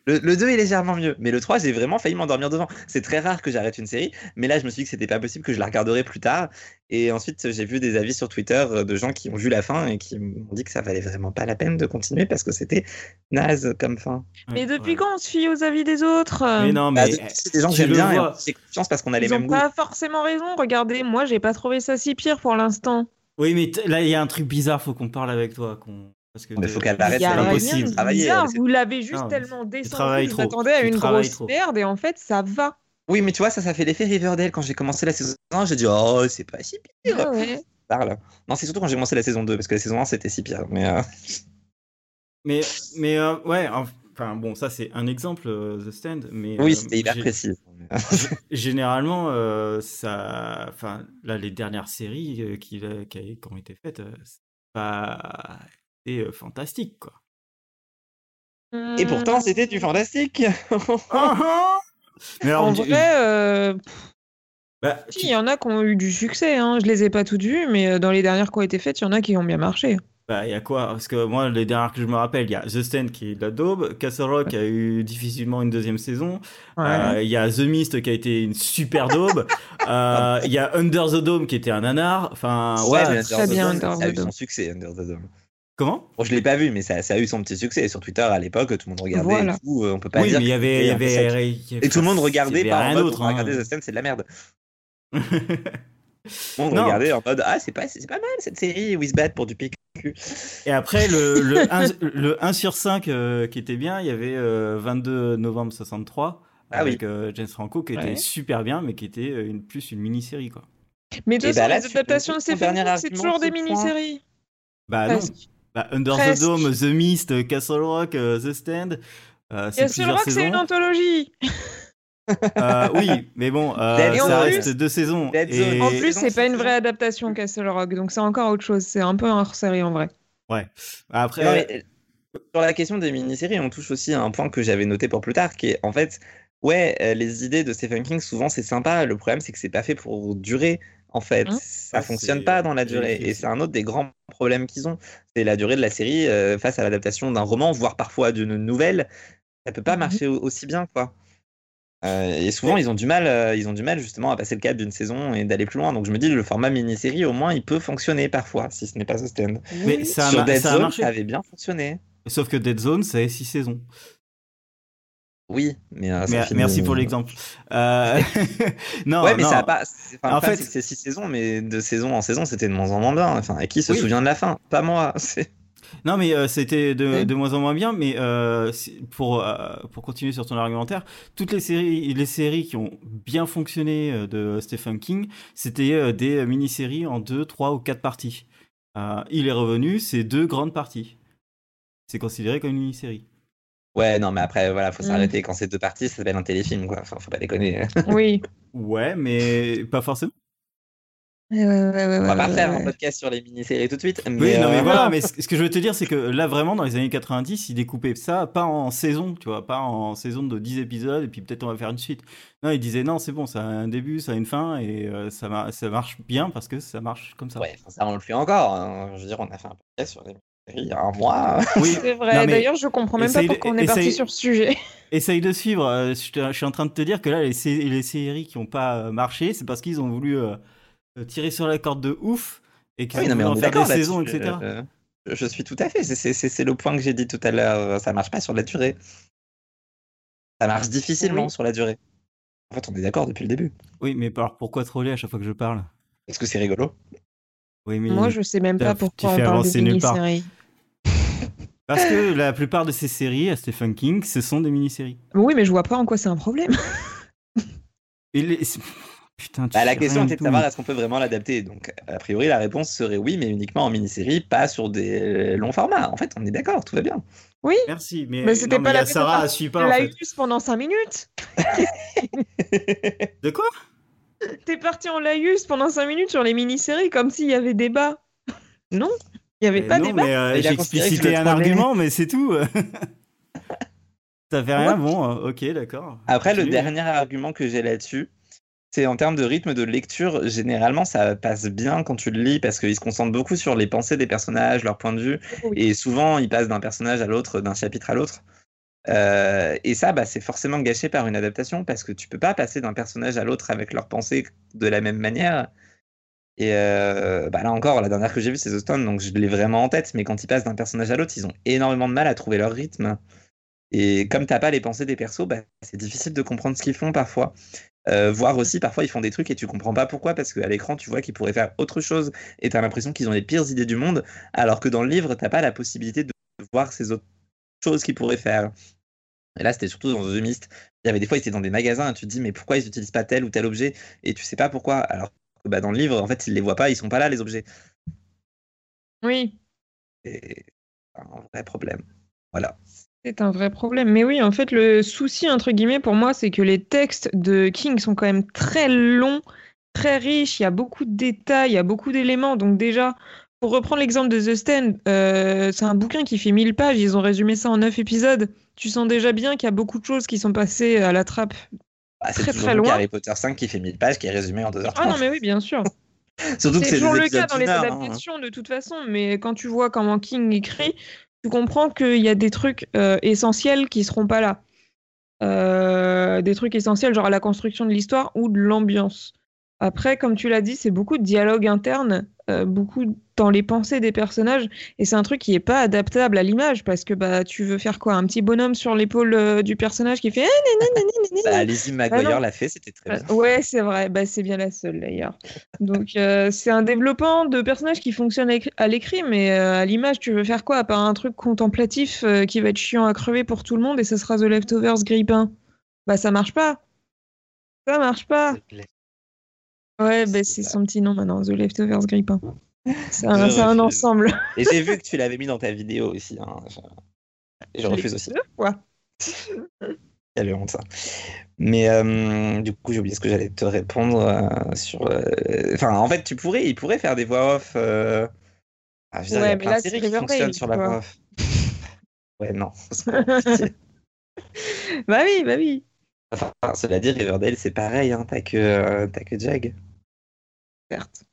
Le, le 2 est légèrement mieux, mais le 3, j'ai vraiment failli m'endormir devant. C'est très rare que j'arrête une série, mais là, je me suis dit que c'était pas possible, que je la regarderai plus tard. Et ensuite, j'ai vu des avis sur Twitter euh, de gens qui ont vu la fin et qui m'ont dit que ça valait vraiment pas la peine de continuer parce que c'était naze comme fin. Mais Ouais, depuis ouais. quand on se fie aux avis des autres Mais non, Bah, mais de- c'est des gens que j'aime bien et vois. plus, j'ai confiance parce qu'on a les Ils mêmes ont goûts. pas forcément raison. Regardez, moi j'ai pas trouvé ça si pire pour l'instant. Oui, mais là, il y a un truc bizarre, faut qu'on parle avec toi. qu'on- Parce que Mais faut qu'elle Il arrête, y a c'est rien impossible. de Travailler, bizarre. elle, c'est- Vous l'avez juste Non, tellement descendu. Vous attendez à une grosse trop. merde et en fait ça va. Oui, mais tu vois, ça, ça fait l'effet Riverdale. Quand j'ai commencé la saison 1, j'ai dit, oh, c'est pas si pire. Ah ouais. Parle. Non, c'est surtout quand j'ai commencé la saison 2, parce que la saison 1, c'était si pire. Mais euh, Mais, mais euh, ouais, enfin bon, ça c'est un exemple, euh, The Stand. Mais, oui, euh, c'était hyper gé- précis. Généralement, euh, ça, enfin là, les dernières séries euh, qui, euh, qui, ont été faites, euh, pas euh, fantastique quoi. Et pourtant, c'était du fantastique. Mais alors, En vrai, euh, bah, si, il y en a qui ont eu du succès. Hein. Je les ai pas toutes vues, mais euh, dans les dernières qui ont été faites, il y en a qui ont bien marché. Bah, il y a quoi? Parce que moi, les dernières que je me rappelle, il y a The Stand qui est de la daube, Castle Rock qui a eu difficilement une deuxième saison, Euh, il y a The Mist qui a été une super daube, Euh, il y a Under the Dome qui était un nanar, enfin, ouais. mais très Under the bien, Dome, Under ça a the eu Dome. son succès, Under the Dome. Comment? Bon, je l'ai pas vu, mais ça, ça a eu son petit succès. Sur Twitter, à l'époque, tout le monde regardait Voilà. et tout. euh, On peut pas Oui, dire mais il y avait. Il y un avait, y avait- Et tout le monde il y regardait on va regarder hein. The Stand, c'est de la merde. Tout le monde Non. regardait en mode, ah, c'est pas, c'est pas mal cette série, Wizbat pour du PQ. Et après, le, le, 1, le 1 sur 5 euh, qui était bien, il y avait euh, 22 novembre 63 Ah avec euh, James Franco qui était Ouais. super bien, mais qui était une, plus une mini-série. quoi. Mais de bah les adaptations c'est toujours des mini-séries. Bah non. Bah, Under Presque. the Dome, The Mist, euh, Castle Rock, euh, The Stand. euh, c'est Castle Rock, c'est une anthologie. Euh, oui, mais bon, euh, ça reste deux saisons. Et-. En plus, c'est pas une vraie adaptation Castle Rock, donc c'est encore autre chose. C'est un peu un hors-série en vrai. Après, Non, mais, sur la question des mini-séries, on touche aussi à un point que j'avais noté pour plus tard, qui est en fait, ouais, les idées de Stephen King, souvent c'est sympa. Le problème, c'est que c'est pas fait pour durer. En fait, Hein ça Ouais, fonctionne pas dans la durée. Et c'est un autre des grands problèmes qu'ils ont. C'est la durée de la série euh, face à l'adaptation d'un roman, voire parfois d'une nouvelle. Ça peut pas Mhm. marcher au- aussi bien, quoi. Euh, et souvent, ils ont du mal, euh, ils ont du mal justement à passer le cap d'une saison et d'aller plus loin. Donc je me dis, le format mini-série, au moins, il peut fonctionner parfois, si ce n'est pas Sustained. Mais Oui. ça a, Sur ma- Dead ça a Zone, marché. ça avait bien fonctionné. Sauf que Dead Zone, c'est 6 saisons. Oui, mais euh, Merci pour l'exemple. Euh, non, ouais, mais non. ça a pas. enfin, En fait- c'est six saisons, mais de saison en saison, c'était de moins en moins bien. Enfin, et qui se Oui. souvient de la fin? Pas moi. Non, mais euh, c'était de, de moins en moins bien. Mais pour, pour continuer sur ton argumentaire, toutes les séries, les séries qui ont bien fonctionné de Stephen King, c'était des mini-séries en deux, trois ou quatre parties. Il est revenu, c'est deux grandes parties. C'est considéré comme une mini-série. Ouais, non, mais après, voilà, faut Mm. s'arrêter. Quand c'est deux parties, ça s'appelle un téléfilm, quoi. Enfin, faut pas déconner. Oui. Ouais, mais pas forcément. Ouais, ouais, ouais, ouais, On va ouais, pas ouais, faire ouais. un podcast sur les mini-séries tout de suite. Oui, Mais, non, mais euh, voilà, mais ce que je veux te dire, c'est que là, vraiment, dans les années 90, ils découpaient ça pas en saison, tu vois, pas en saison de 10 épisodes, et puis peut-être on va faire une suite. Non, ils disaient, non, c'est bon, ça a un début, ça a une fin, et euh, ça, mar- ça marche bien parce que ça marche comme ça. Ouais, ça on le fait encore. hein. Je veux dire, on a fait un podcast sur les mini-séries il y a un mois. Oui, C'est vrai. Non, mais D'ailleurs, je comprends même pas pourquoi on est parti sur ce sujet. essaye de suivre. euh, je, te- je suis en train de te dire que là, les, sé- les séries qui n'ont pas euh, marché, c'est parce qu'ils ont voulu euh, tirer sur la corde de ouf, et qu'ils Oui, ont voulu en faire des saisons, etc. Euh, je suis tout à fait. C'est- C'est c'est- c'est le point que j'ai dit tout à l'heure. Ça marche pas sur la durée. Ça marche difficilement Oui. sur la durée. En fait, on est d'accord depuis le début. Oui, mais alors pourquoi troller à chaque fois que je parle? Est-ce que c'est rigolo Oui, mais Moi, je sais même pas pourquoi on parle de mini-séries. Parce que la plupart de ces séries à Stephen King, ce sont des mini-séries. Oui, mais je vois pas en quoi c'est un problème. Et les- Putain, tu Bah, La question était de savoir est-ce qu'on peut vraiment l'adapter. Donc, a priori, la réponse serait oui, mais uniquement en mini-série, pas sur des longs formats. En fait, on est d'accord, tout va bien. Merci, mais, Mais c'était pas mais la Sarah, elle suit pas en fait. eu pendant 5 minutes. De quoi? T'es parti en laïus pendant 5 minutes sur les mini-séries comme s'il y avait débat. Non, il y avait pas Non, débat. mais euh, j'ai que explicité un argument, mais c'est tout. Ça fait rien, bon, euh, ok, d'accord. Après, le dernier argument que j'ai là-dessus, c'est en termes de rythme de lecture, généralement, ça passe bien quand tu le lis parce qu'il se concentre beaucoup sur les pensées des personnages, leur point de vue, Oui. et souvent, il passe d'un personnage à l'autre, d'un chapitre à l'autre. Euh, et ça, bah, c'est forcément gâché par une adaptation parce que tu peux pas passer d'un personnage à l'autre avec leurs pensées de la même manière. Et euh, bah là encore, la dernière que j'ai vue, c'est The Stone, donc je l'ai vraiment en tête. Mais quand ils passent d'un personnage à l'autre, ils ont énormément de mal à trouver leur rythme. Et comme t'as pas les pensées des persos, bah, c'est difficile de comprendre ce qu'ils font parfois. Euh, voir aussi, parfois, ils font des trucs et tu comprends pas pourquoi, parce qu'à l'écran, tu vois qu'ils pourraient faire autre chose et t'as l'impression qu'ils ont les pires idées du monde, alors que dans le livre, t'as pas la possibilité de voir ces autres choses qu'ils pourraient faire. Et là, c'était surtout dans The Mist. Il y avait des fois, ils étaient dans des magasins et tu te dis, mais pourquoi ils n'utilisent pas tel ou tel objet Et tu sais pas pourquoi. Alors bah, dans le livre, en fait, ils les voient pas, ils sont pas là, les objets. Oui, C'est un vrai problème. Voilà. c'est un vrai problème. Mais oui, en fait, le souci, entre guillemets, pour moi, c'est que les textes de King sont quand même très longs, très riches. Il y a beaucoup de détails, il y a beaucoup d'éléments. Donc, déjà, pour reprendre l'exemple de The Stand, euh, c'est un bouquin qui fait 1000 pages. Ils ont résumé ça en 9 épisodes. Tu sens déjà bien qu'il y a beaucoup de choses qui sont passées à la trappe. Bah, c'est Très, toujours très loin. Harry Potter 5 qui fait 1000 pages, qui est résumé en 2h30. Ah non, mais oui, bien sûr. Surtout C'est toujours le cas dans les hein. adaptations de toute façon, mais quand tu vois comment King écrit, tu comprends qu'il y a des trucs euh, essentiels qui seront pas là. Euh, des trucs essentiels, genre à la construction de l'histoire ou de l'ambiance. Après, comme tu l'as dit, c'est beaucoup de dialogue interne, euh, beaucoup dans les pensées des personnages, et c'est un truc qui est pas adaptable à l'image parce que bah tu veux faire quoi, un petit bonhomme sur l'épaule euh, du personnage qui fait Bah. Lizzie McGuire l'a fait, c'était très bien. Euh, Ouais, c'est vrai. Bah, c'est bien la seule d'ailleurs. Donc, euh, c'est un développement de personnages qui fonctionne à écri- à l'écrit, mais à l'image, tu veux faire quoi à part un truc contemplatif qui va être chiant à crever pour tout le monde et ce sera The Leftovers grippin? Bah, ça marche pas. Ça marche pas. Ouais, bah, c'est son petit nom maintenant, The Leftovers grippin. C'est un, c'est ensemble. Et j'ai vu que tu l'avais mis dans ta vidéo aussi. hein. Je... Je refuse aussi. Fois. Quelle honte ça. Mais euh, du coup, j'ai oublié ce que j'allais te répondre euh, sur. euh, Enfin, en fait, tu pourrais, il pourrait faire des voix off. ah, je veux dire, il y Ouais, a plein là, de séries c'est qui Riverdale, fonctionnent sur la voix off. Ouais, non. Bah oui, bah oui. enfin, cela dit, Riverdale, c'est pareil, hein, t'as que, t'as que Jag. Certes.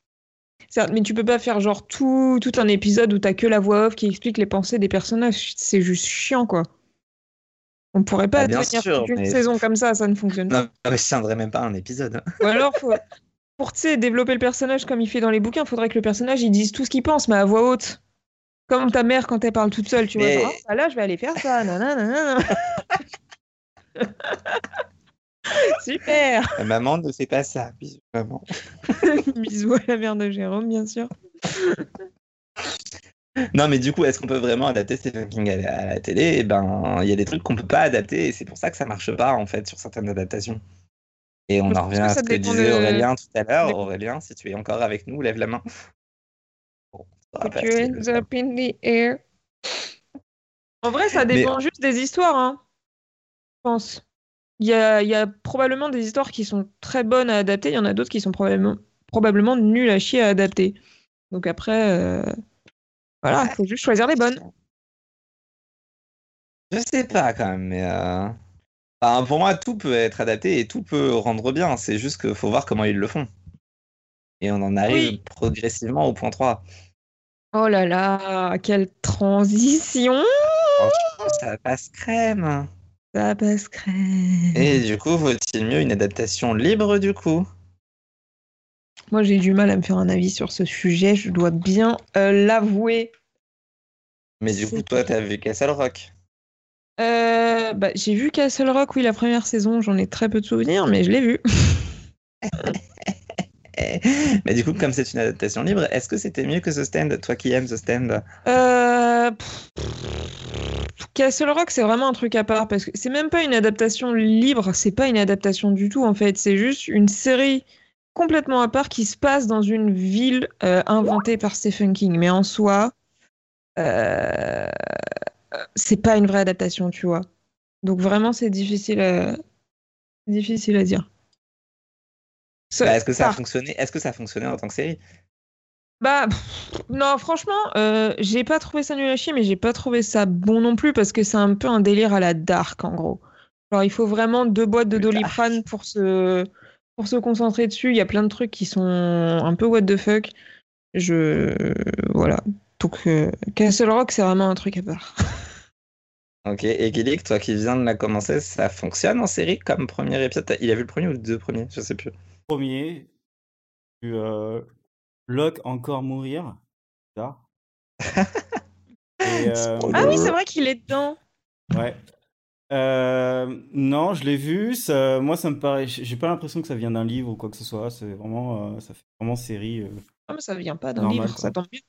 Certes, mais tu peux pas faire genre tout, tout un épisode où t'as que la voix off qui explique les pensées des personnages. C'est juste chiant, quoi. On pourrait pas Bah, bien tenir sûr, toute une saison comme ça, ça ne fonctionne pas. Non, mais je tiendrais même pas un épisode. Ou alors, faut- pour développer le personnage comme il fait dans les bouquins, faudrait que le personnage il dise tout ce qu'il pense, mais à voix haute. Comme ta mère quand elle parle toute seule, tu Mais- vois. genre, Ah, là, je vais aller faire ça. nanana. Super Ma maman ne fait pas ça. Bisous, maman. Bisous à la mère de Jérôme, bien sûr. Non, mais du coup, est-ce qu'on peut vraiment adapter Stephen King à la, à la télé? Eh ben, il y a des trucs qu'on peut pas adapter et c'est pour ça que ça marche pas en fait sur certaines adaptations. Et on Je en revient à ce que disait de- Aurélien tout à l'heure. Aurélien, si tu es encore avec nous, lève la main. Bon, up in the air. En vrai, ça dépend juste des histoires, hein. Je pense. Il y a, il y a probablement des histoires qui sont très bonnes à adapter, il y en a d'autres qui sont probablement, probablement nulles à chier à adapter. Donc après, euh, voilà, il faut juste choisir les bonnes. Je sais pas quand même, mais euh, enfin, pour moi, tout peut être adapté et tout peut rendre bien. C'est juste qu'il faut voir comment ils le font. Et on en arrive Oui. progressivement au point 3. Oh là là, quelle transition Ça passe crème. Et du coup, vaut-il mieux une adaptation libre du coup? Moi, j'ai du mal à me faire un avis sur ce sujet, je dois bien euh, l'avouer. Mais du coup, toi, t'as vu Castle Rock? Euh, bah, j'ai vu Castle Rock, oui, la première saison, j'en ai très peu de souvenirs, mais je l'ai vu. Mais du coup, comme c'est une adaptation libre, est-ce que c'était mieux que The Stand? Toi qui aimes The Stand? Euh, pff, Castle Rock, c'est vraiment un truc à part parce que c'est même pas une adaptation libre, c'est pas une adaptation du tout en fait, c'est juste une série complètement à part qui se passe dans une ville euh, inventée par Stephen King. Mais en soi, euh, c'est pas une vraie adaptation, tu vois. Donc vraiment, c'est difficile à... difficile à dire. Bah, Est-ce que ça a fonctionné Est-ce que ça a fonctionné en tant que série? Bah, pff, non, franchement, euh, j'ai pas trouvé ça nul à chier, mais j'ai pas trouvé ça bon non plus parce que c'est un peu un délire à la dark en gros. Genre, il faut vraiment deux boîtes de Le doliprane pour se, pour se concentrer dessus. Il y a plein de trucs qui sont un peu what the fuck. Je. Voilà. Donc, euh, Castle Rock, c'est vraiment un truc à part. Ok, et Gillick, toi qui viens de la commencer, ça fonctionne en série comme premier épisode? T'as- Il a vu le premier ou le deux premiers? Je sais plus. Premier, tu, euh, Locke encore mourir. Ça. Et, euh, Ah oui, c'est vrai qu'il est dedans. Ouais. Euh, non, je l'ai vu. Ça, moi, ça me paraît. J'ai pas l'impression que ça vient d'un livre ou quoi que ce soit. C'est vraiment, euh, ça fait vraiment série. euh. Ah, mais ça vient pas d'un livre, quoi. ça tombe bien.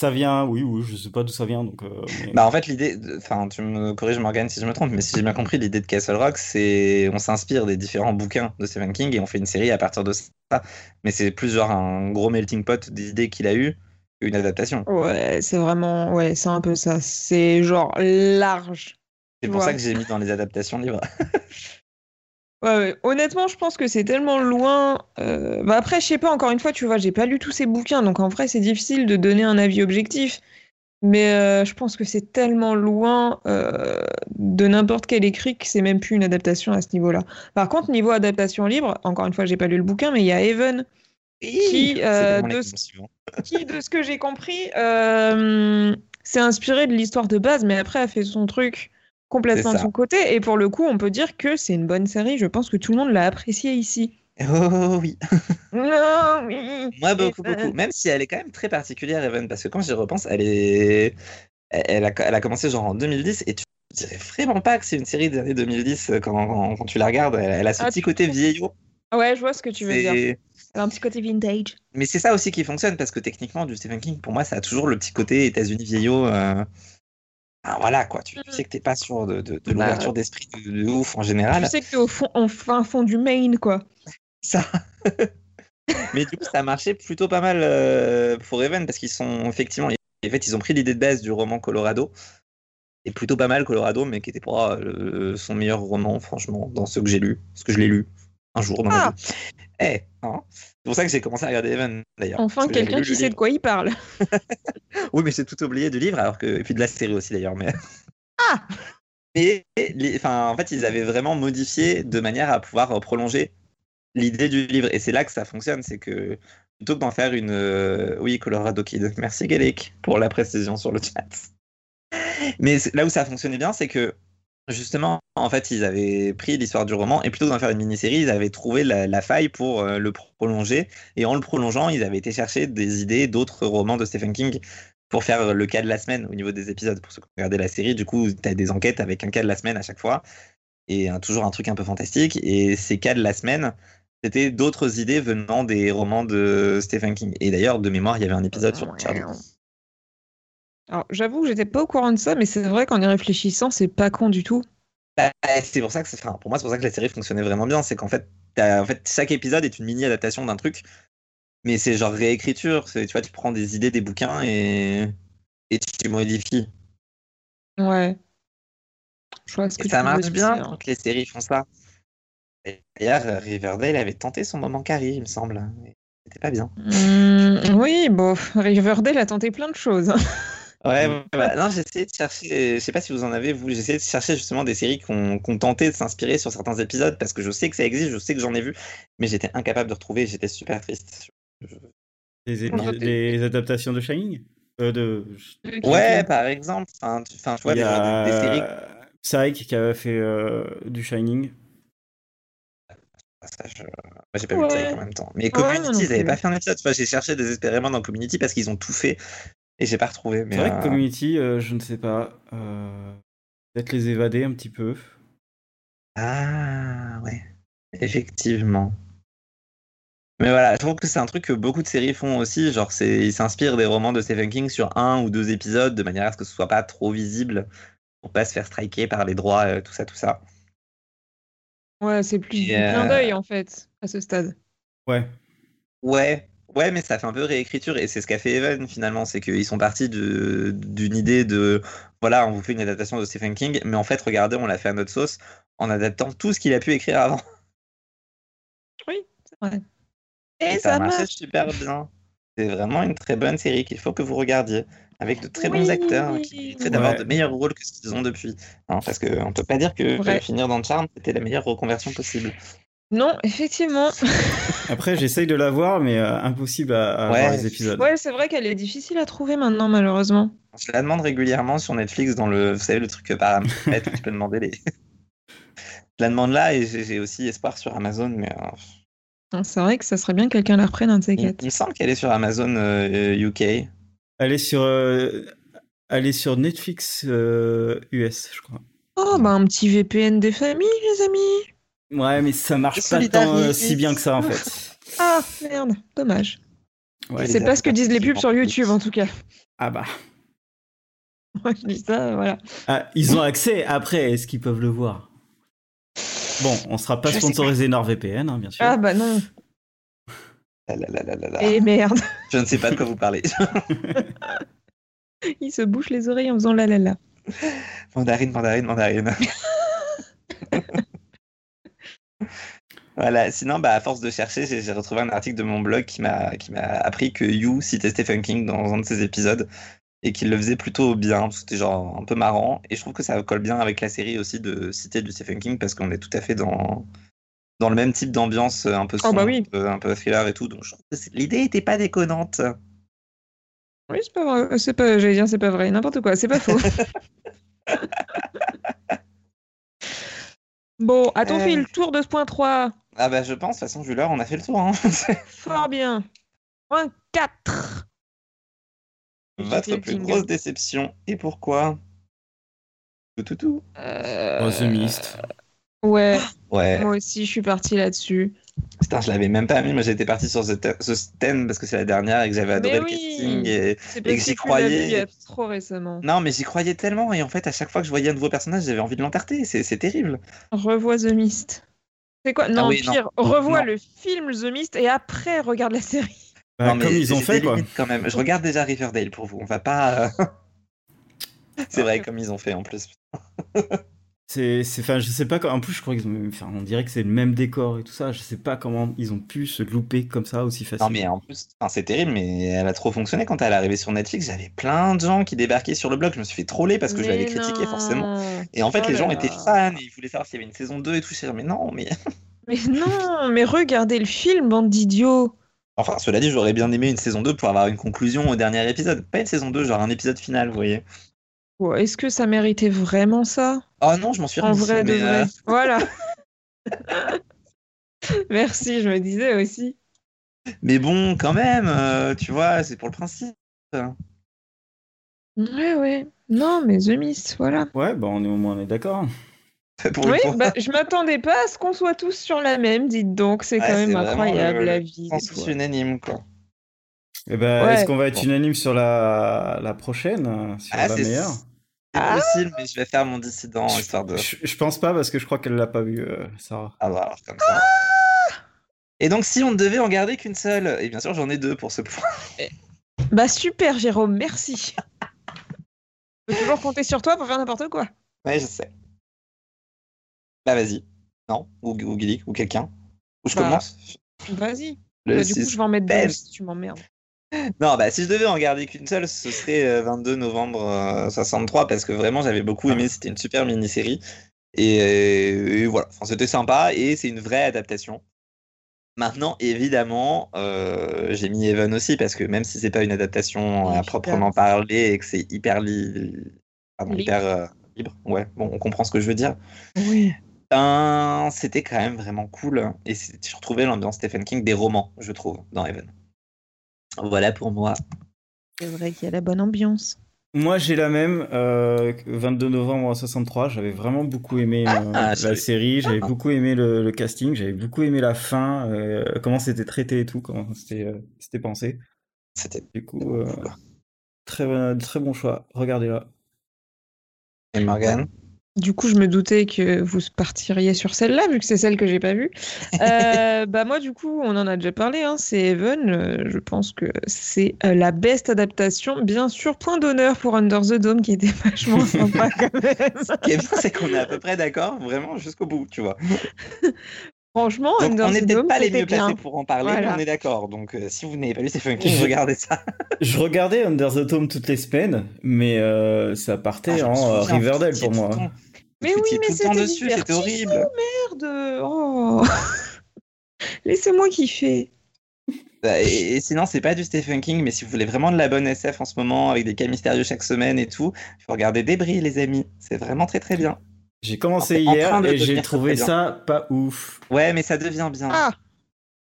Ça vient, oui, oui, je sais pas d'où ça vient. Donc, euh, mais- Bah en fait l'idée, enfin tu me corriges Morgan si je me trompe, mais si j'ai bien compris l'idée de Castle Rock, c'est on s'inspire des différents bouquins de Stephen King et on fait une série à partir de ça. Mais c'est plus genre un gros melting pot d'idées qu'il a eu qu'une adaptation. Ouais, c'est vraiment. Ouais, c'est un peu ça. C'est genre large. C'est pour Ouais. ça que j'ai mis dans les adaptations libres. Ouais, ouais. Honnêtement, je pense que c'est tellement loin. euh, Bah après, je sais pas, encore une fois, tu vois, j'ai pas lu tous ces bouquins, donc en vrai, c'est difficile de donner un avis objectif. Mais euh, je pense que c'est tellement loin euh, de n'importe quel écrit que c'est même plus une adaptation à ce niveau-là. Par contre, niveau adaptation libre, encore une fois, j'ai pas lu le bouquin, mais il y a Evan Qui, de- suivant. qui, de ce que j'ai compris, s'est inspiré de l'histoire de base, mais après a fait son truc complètement de son côté. Et pour le coup, on peut dire que c'est une bonne série. Je pense que tout le monde l'a apprécié ici. Oh oui. Non, oui. Moi, beaucoup, beaucoup. Même si elle est quand même très particulière, Evan, parce que quand j'y repense, elle est. Elle a, elle a commencé genre en 2010 et tu dirais vraiment pas que c'est une série des années 2010 quand, quand, quand tu la regardes. Elle, elle a ce Ah, petit côté vieillot. Ouais, je vois ce que tu veux dire. C'est- Elle a un petit côté vintage. Mais c'est ça aussi qui fonctionne parce que techniquement, du Stephen King, pour moi, ça a toujours le petit côté États-Unis vieillot. euh, ah, voilà quoi, tu, tu sais que t'es pas sûr de, de, de Bah, l'ouverture d'esprit de, de ouf en général. Tu sais que t'es au fond, en fin fond du Maine, quoi. Ça. Mais du coup, ça a marché plutôt pas mal euh, pour Evan parce qu'ils sont effectivement, en fait, ils ont pris l'idée de base du roman Colorado. Et plutôt pas mal Colorado, mais qui était pour moi le- son meilleur roman, franchement, dans ceux que j'ai lu. Parce que je l'ai lu un jour dans ma Ah. vie. Eh, hein. C'est pour ça que j'ai commencé à regarder Even, d'ailleurs. Enfin, que quelqu'un qui sait de quoi il parle. Oui, mais j'ai tout oublié du livre, alors que... et puis de la série aussi, d'ailleurs. Mais... Ah les- enfin, en fait, ils avaient vraiment modifié de manière à pouvoir euh, prolonger l'idée du livre. Et c'est là que ça fonctionne, c'est que plutôt que d'en faire une... euh, Oui, Colorado Kid. Merci, Gaelic, pour la précision sur le chat. Mais là où ça fonctionnait bien, c'est que justement, en fait, ils avaient pris l'histoire du roman et plutôt que d'en faire une mini-série, ils avaient trouvé la, la faille pour euh, le prolonger. Et en le prolongeant, ils avaient été chercher des idées d'autres romans de Stephen King pour faire le cas de la semaine au niveau des épisodes. Pour ceux qui ont regardé la série, du coup, tu as des enquêtes avec un cas de la semaine à chaque fois et toujours un truc un peu fantastique. Et ces cas de la semaine, c'était d'autres idées venant des romans de Stephen King. Et d'ailleurs, de mémoire, il y avait un épisode sur Charlie. Alors, j'avoue que j'étais pas au courant de ça, mais c'est vrai qu'en y réfléchissant, c'est pas con du tout. Bah, c'est pour ça que enfin, pour moi c'est pour ça que la série fonctionnait vraiment bien c'est qu'en fait, t'as- en fait chaque épisode est une mini adaptation d'un truc mais c'est genre réécriture tu vois tu prends des idées des bouquins et et tu modifies Ouais. Je vois ce que et ça marche bien quand les séries font ça d'ailleurs Riverdale avait tenté son moment Carrie il me semble mais c'était pas bien Hum, oui, bon, Riverdale a tenté plein de choses. Ouais ouais, bah, non j'ai essayé de chercher je sais pas si vous en avez vous j'ai essayé de chercher justement des séries qui ont, qui ont tenté de s'inspirer sur certains épisodes parce que je sais que ça existe je sais que j'en ai vu mais j'étais incapable de retrouver j'étais super triste Les, Non, les adaptations de Shining? Euh, de... Ouais, par exemple. Enfin, tu, enfin, tu vois, Il y des, a des séries. Psyche qui avait fait euh, du Shining. Ça, je- j'ai pas Ouais. vu ça en même temps. Mais Ouais, Community, non ils avaient plus. pas fait un épisode. Tu vois, j'ai cherché désespérément dans Community parce qu'ils ont tout fait et j'ai pas retrouvé. C'est vrai euh, que Community, euh, je ne sais pas. euh, Peut-être les évader un petit peu. Ah, ouais. Effectivement. Mais voilà, je trouve que c'est un truc que beaucoup de séries font aussi. Genre, c'est, ils s'inspirent des romans de Stephen King sur un ou deux épisodes de manière à ce que ce soit pas trop visible pour pas se faire striker par les droits, euh, tout ça, tout ça. Ouais, c'est plus du clin euh, d'œil en fait, à ce stade. Ouais. Ouais, ouais, mais ça fait un peu réécriture et c'est ce qu'a fait Even finalement, c'est qu'ils sont partis d'une idée de voilà, on vous fait une adaptation de Stephen King, mais en fait, regardez, on l'a fait à notre sauce en adaptant tout ce qu'il a pu écrire avant. Oui, c'est vrai. Et, Et ça, marche. super bien. C'est vraiment une très bonne série qu'il faut que vous regardiez, avec de très bons acteurs qui mériteraient d'avoir Ouais. de meilleurs rôles que ce qu'ils ont depuis. Hein, parce qu'on peut pas dire que finir dans Charm, c'était la meilleure reconversion possible. Non, effectivement. Après, j'essaye de la voir, mais euh, impossible à, à Ouais. voir les épisodes. Ouais, c'est vrai qu'elle est difficile à trouver maintenant, malheureusement. Je la demande régulièrement sur Netflix dans le, vous savez, le truc par où tu peux demander les. Je la demande là et j'ai aussi espoir sur Amazon, mais euh, Hein, C'est vrai que ça serait bien que quelqu'un la reprenne, un de ces il, quatre. il me semble qu'elle est sur Amazon euh, UK. Elle est sur, euh, elle est sur Netflix euh, US, je crois. Oh, bah un petit VPN des familles, les amis. Ouais, mais ça marche pas tant, euh, si bien que ça en fait. Ah, merde, dommage. Ouais. c'est pas ce que disent les pubs sur YouTube, plus. en tout cas. Ah bah. Moi, je dis ça, voilà. Ah, ils ont accès après, est-ce qu'ils peuvent le voir? Bon, on sera pas Je sponsorisé NordVPN, hein, bien sûr. Ah, bah non. Ah là là là là là. Et merde. Je ne sais pas de quoi vous parlez. Il se bouche les oreilles en faisant la la la. mandarine, mandarine, mandarine. Voilà, sinon, bah, à force de chercher, j'ai retrouvé un article de mon blog qui m'a qui m'a appris que You citait Stephen King dans un de ses épisodes et qu'il le faisait plutôt bien. C'était genre un peu marrant. Et je trouve que ça colle bien avec la série aussi de citer du Stephen King parce qu'on est tout à fait dans, dans le même type d'ambiance, un peu Oh, bah sombre, oui. un, peu, un peu thriller et tout. Donc l'idée était pas déconnante. Oui, c'est pas vrai. C'est pas, j'allais dire, c'est pas vrai. N'importe quoi, c'est pas faux. bon, a-t-on Euh. fait le tour de ce point 3 Ah bah je pense, de toute façon, vu l'heure, on a fait le tour. Hein. Fort bien. Point 4. Votre plus grosse déception et pourquoi? Tout, tout, tout. Euh, Oh, The Mist. Ouais, Ouais, moi aussi, je suis partie là-dessus. putain, je l'avais même pas mis. Moi, j'étais parti sur The Stand parce que c'est la dernière et que j'avais adoré Mais le oui. casting. Et... Que j'y croyais. trop récemment. Non, mais j'y croyais tellement. Et en fait, à chaque fois que je voyais un nouveau personnage, j'avais envie de l'enterter. C'est c'est terrible. Revois The Mist. C'est quoi? Non, Ah oui, non. pire, revois Non. le film The Mist et après regarde la série. Bah, non, mais comme ils ont fait quoi. quand même. Je regarde déjà Riverdale pour vous. On va pas. euh, c'est Ah, vrai, comme ils ont fait en plus. C'est, c'est, enfin, je sais pas. En plus, je crois qu'ils ont, enfin, on dirait que c'est le même décor et tout ça. Je sais pas comment ils ont pu se louper comme ça aussi facilement. Non, mais en plus, enfin, c'est terrible, mais elle a trop fonctionné quand elle est arrivée sur Netflix. J'avais plein de gens qui débarquaient sur le blog. Je me suis fait troller parce que je l'avais critiqué forcément. non. Et en fait, Oh les là gens là. étaient fans et ils voulaient savoir s'il y avait une saison 2 et tout. Je suis mais non, mais. Mais non, mais regardez le film, bande d'idiots. Enfin, cela dit, j'aurais bien aimé une saison 2 pour avoir une conclusion au dernier épisode. Pas une saison 2, genre un épisode final, vous voyez. Est-ce que ça méritait vraiment ça? Oh non, je m'en suis En remis. vrai de vrai. euh, Voilà. Merci, je me disais aussi. mais bon, quand même, euh, tu vois, c'est pour le principe. Ouais, ouais. Non, mais The Mist, voilà. Ouais, bah on est au moins on est d'accord. Oui, bah, je m'attendais pas à ce qu'on soit tous sur la même, dites donc. C'est Ouais, quand c'est même incroyable, le- la vie. fois. unanime, quoi. Et ben, Ouais. est-ce qu'on va être Bon. unanime sur la, la prochaine, sur Ah, la c'est meilleure? c'est Ah. possible, mais je vais faire mon dissident histoire de. je, je pense pas parce que je crois qu'elle l'a pas vu, euh, Sarah. Ah bah, alors, comme ça. Et donc, si on ne devait en garder qu'une seule, et bien sûr, j'en ai deux pour ce point. Bah super, Jérôme, merci. Je peux toujours compter sur toi pour faire n'importe quoi. Ouais, je sais. Bah, vas-y. Non? Ou, ou Guilic, ou quelqu'un? Ou je Bah, commence? Vas-y. Bah, du coup, je vais en mettre deux Ben. si tu m'emmerdes. Non, bah, si je devais en garder qu'une seule, ce serait euh, 22 novembre euh, 63, parce que vraiment, j'avais beaucoup aimé. C'était une super mini-série. Et, euh, et voilà, enfin, c'était sympa, et c'est une vraie adaptation. Maintenant, évidemment, euh, j'ai mis Evan aussi, parce que même si c'est pas une adaptation à Évidemment. proprement parler, et que c'est hyper, li- pardon, Libre. hyper euh, libre, ouais, bon, on comprend ce que je veux dire. Oui. Ben, c'était quand même vraiment cool. Et c'est- je retrouvais l'ambiance Stephen King des romans, je trouve, dans Evan. Voilà pour moi. C'est vrai qu'il y a la bonne ambiance. Moi, j'ai la même, euh, 22 novembre 63. J'avais vraiment beaucoup aimé euh, Ah, la je- série, j'avais Ah. beaucoup aimé le, le casting, j'avais beaucoup aimé la fin, euh, comment c'était traité et tout, comment c'était euh, c'était pensé. C'était Du coup, euh, très, bon- très bon choix. Regardez-la. Et Morgan Du coup, je me doutais que vous partiriez sur celle-là, vu que c'est celle que j'ai pas vue. Euh, bah moi, du coup, on en a déjà parlé. Hein, c'est Even. Euh, je pense que c'est euh, la best adaptation. Bien sûr, point d'honneur pour Under the Dome, qui était vachement sympa quand même. Ce qui est bien, c'est qu'on est à peu près d'accord, vraiment jusqu'au bout, tu vois. Franchement, Donc, Under on n'est the peut-être pas les mieux bien. placés pour en parler, Voilà. mais on est d'accord. Donc, euh, si vous n'avez pas lu Stephen King, regardez ça. Je regardais Under the Dome toutes les semaines, mais euh, ça Ah, partait je me en euh, Riverdale pour moi. Mais oui, mais c'était dessus, c'était divertissant, horrible. Merde. Oh. Laissez-moi kiffer. Bah, Et, et sinon, c'est pas du Stephen King, mais si vous voulez vraiment de la bonne SF en ce moment, avec des cas mystérieux chaque semaine et tout, il faut regarder Débris, les amis. C'est vraiment très très bien. J'ai commencé En- en hier et j'ai trouvé ça pas ouf. Ouais, mais ça devient bien. Ah,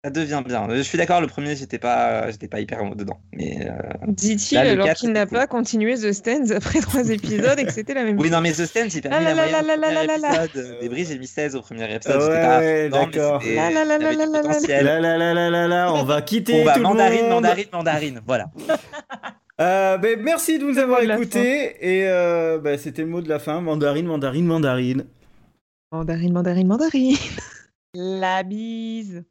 Ça devient bien. Je suis d'accord, le premier, j'étais pas, j'étais pas hyper dedans. Mais euh, dit-il alors qu'il n'a pas continué The Stands après trois épisodes et que c'était la même oui, non, mais The Stand, j'ai Ah permis là la là là premier là là. épisode. Débris, j'ai mis 16 au premier épisode. Ah ouais, d'accord. là là. potentiel. Là, là, là, là, là, là, on va quitter bah, tout le mandarine, monde. mandarine, mandarine, voilà. Euh, ben, merci de nous avoir écoutés et euh, ben, c'était le mot de la fin. Mandarine, mandarine, mandarine. Mandarine, mandarine, mandarine. La bise.